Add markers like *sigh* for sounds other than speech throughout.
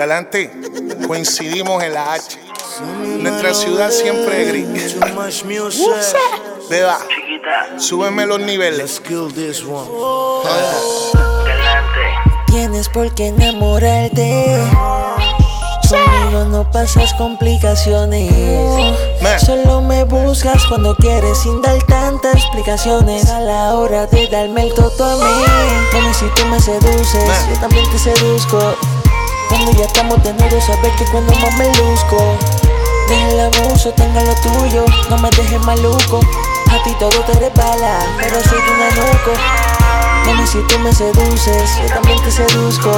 Galante, coincidimos en la H. Nuestra ciudad siempre gris. Beba, súbeme los niveles. Tienes por qué enamorarte. Conmigo no pasas complicaciones. Solo me buscas cuando quieres sin dar tantas explicaciones. A la hora de darme el toto a mí. Mami, si tú me seduces, yo también te seduzco. Cuando ya estamos desnudos, sabes que cuando más me luzco. Deja el abuso, tenga lo tuyo, no me dejes maluco. A ti todo te resbala, pero soy un enuco. Mami, si tú me seduces, yo también te seduzco.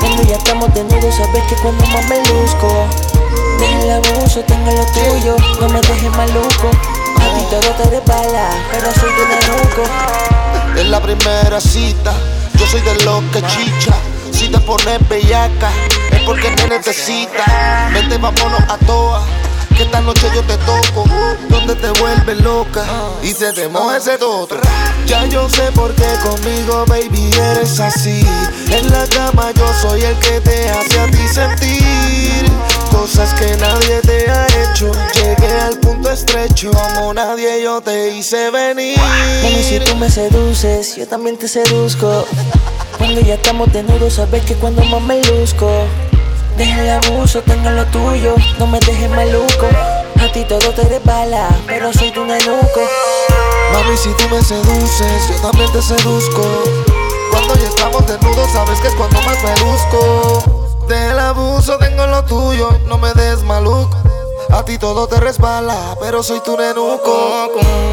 Cuando ya estamos desnudos, sabes que cuando más me luzco. Deja el abuso, tenga lo tuyo, no me dejes maluco. A ti todo te resbala, pero soy un enuco. Es la primera cita, yo soy de los que chicha. Si te pones bellaca, es porque me necesita. Vete, vámonos a toa. Que esta noche yo te toco, donde te vuelves loca y se te moja ese toto. Ya yo sé por qué conmigo, baby, eres así. En la cama yo soy el que te hace a ti sentir cosas que nadie te ha hecho. Llegué al punto estrecho, como nadie yo te hice venir. Mami, si tú me seduces, yo también te seduzco. Cuando ya estamos desnudos, sabes que cuando más me luzco. Deja el abuso, tenga lo tuyo, no me dejes maluco. A ti todo te resbala, pero soy tu nenuco. Mami, si tú me seduces, yo también te seduzco. Cuando ya estamos desnudos, sabes que es cuando más me luzco. Del abuso tengo lo tuyo, no me des maluco. A ti todo te resbala, pero soy tu nenuco.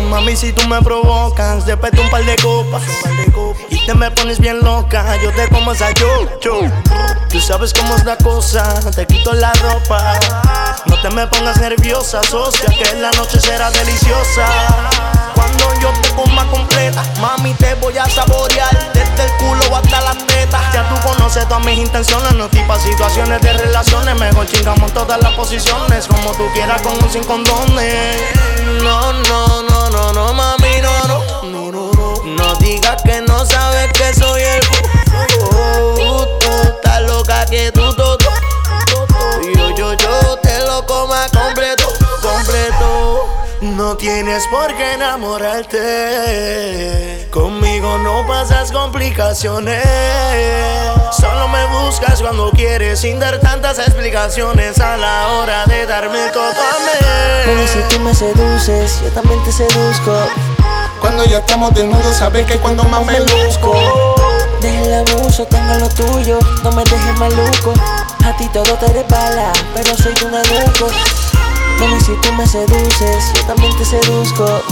Mami, si tú me provocas, después de un par de copas. Y te me pones bien loca, yo te como esa yo, yo. Tú sabes cómo es la cosa, te quito la ropa. No te me pongas nerviosa, socia, que la noche será deliciosa. Cuando yo te coma completa, mami, te voy a saborear desde el culo hasta las tetas. Ya tú conoces todas mis intenciones, no tipas situaciones de Mejor chingamos todas las posiciones, como tú quieras, con un sin condones. No, no, no, no, no, mami, no, no, no, no, no. No digas que no sabes que soy el puto. Estás loca que tú todo. Yo, yo, yo te lo coma completo, completo. No tienes por qué enamorarte. Conmigo no pasas complicaciones. Solo me buscas cuando quieres sin dar tantas explicaciones a la hora de darme todo Mami, si tú me seduces, yo también te seduzco. Cuando ya estamos desnudos, sabes que cuando más me luzco. Deja el abuso, tenga lo tuyo, no me dejes maluco. A ti todo te resbala, pero soy tu nenuco. Mami, si tú me seduces, yo también te seduzco.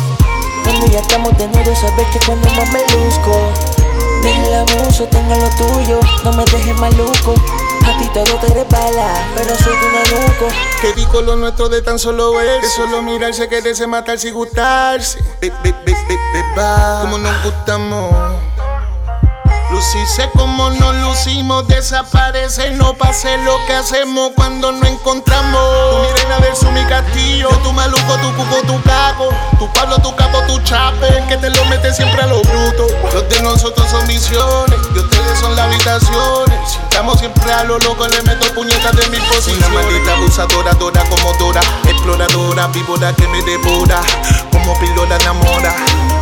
Cuando ya estamos desnudos, sabes que cuando más me luzco. Deja el abuso, tenga lo tuyo, no me dejes maluco. A ti todo te resbala, pero soy tu nenuco. Que digo lo nuestro de tan solo ver. De solo mirarse, quererse, matarse y gustarse. Be, be, be, be, beba. Como nos gustamos. Lucirse como nos lucimos, desaparece, no pase lo que hacemos cuando nos encontramos. Tu mi reina versus mi castillo, tu maluco, tu cuco, tu caco, tu Pablo, tu capo, tu chape, que te lo mete siempre a lo bruto. Los de nosotros son visiones, y ustedes son las habitaciones. Si estamos siempre a lo loco, le meto puñetas de mi posición. Una maldita abusadora, dora como Dora, exploradora, víbora que me devora, como pilota enamora.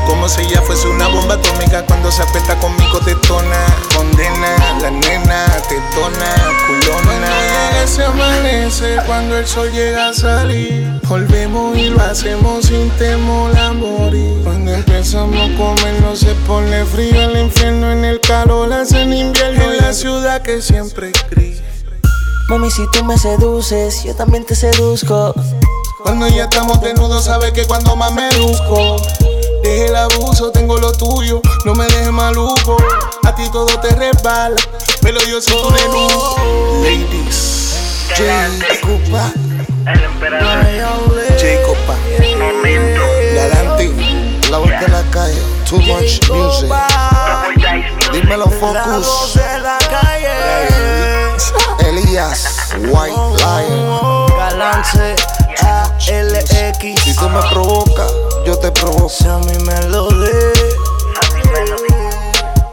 Como si ella fuese una bomba atómica cuando se apesta conmigo detona. Condena, la nena, tetona, culona. Se amanece cuando el sol llega a salir. Volvemos y lo hacemos sin temor a morir. Cuando empezamos a comer no se pone frío. El infierno en el calor hace en invierno. En la ciudad que siempre es gris. Mami, si tú me seduces, yo también te seduzco. Cuando ya estamos desnudos, sabes que cuando más me luzco. Deje el abuso, tengo lo tuyo, no me dejes maluco. A ti todo te resbala, pero yo soy tu nenuco. Jacopa, El emperador. Jacopa, Momento. Galante, La voz de la calle, too much music. Dímelo, Focus. Elías, White Lion. Galance ALX. Si tú me provocas, yo te provoco. Sea mi melodía.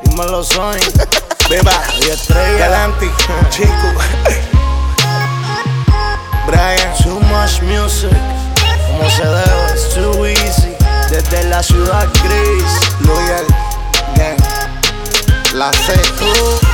Dímelo, Sonic. *laughs* Beba, y estrella. Galanti, chico. Brian. Too much music, como se debe, it's too easy. Desde la ciudad gris, Loyal Gang. La C.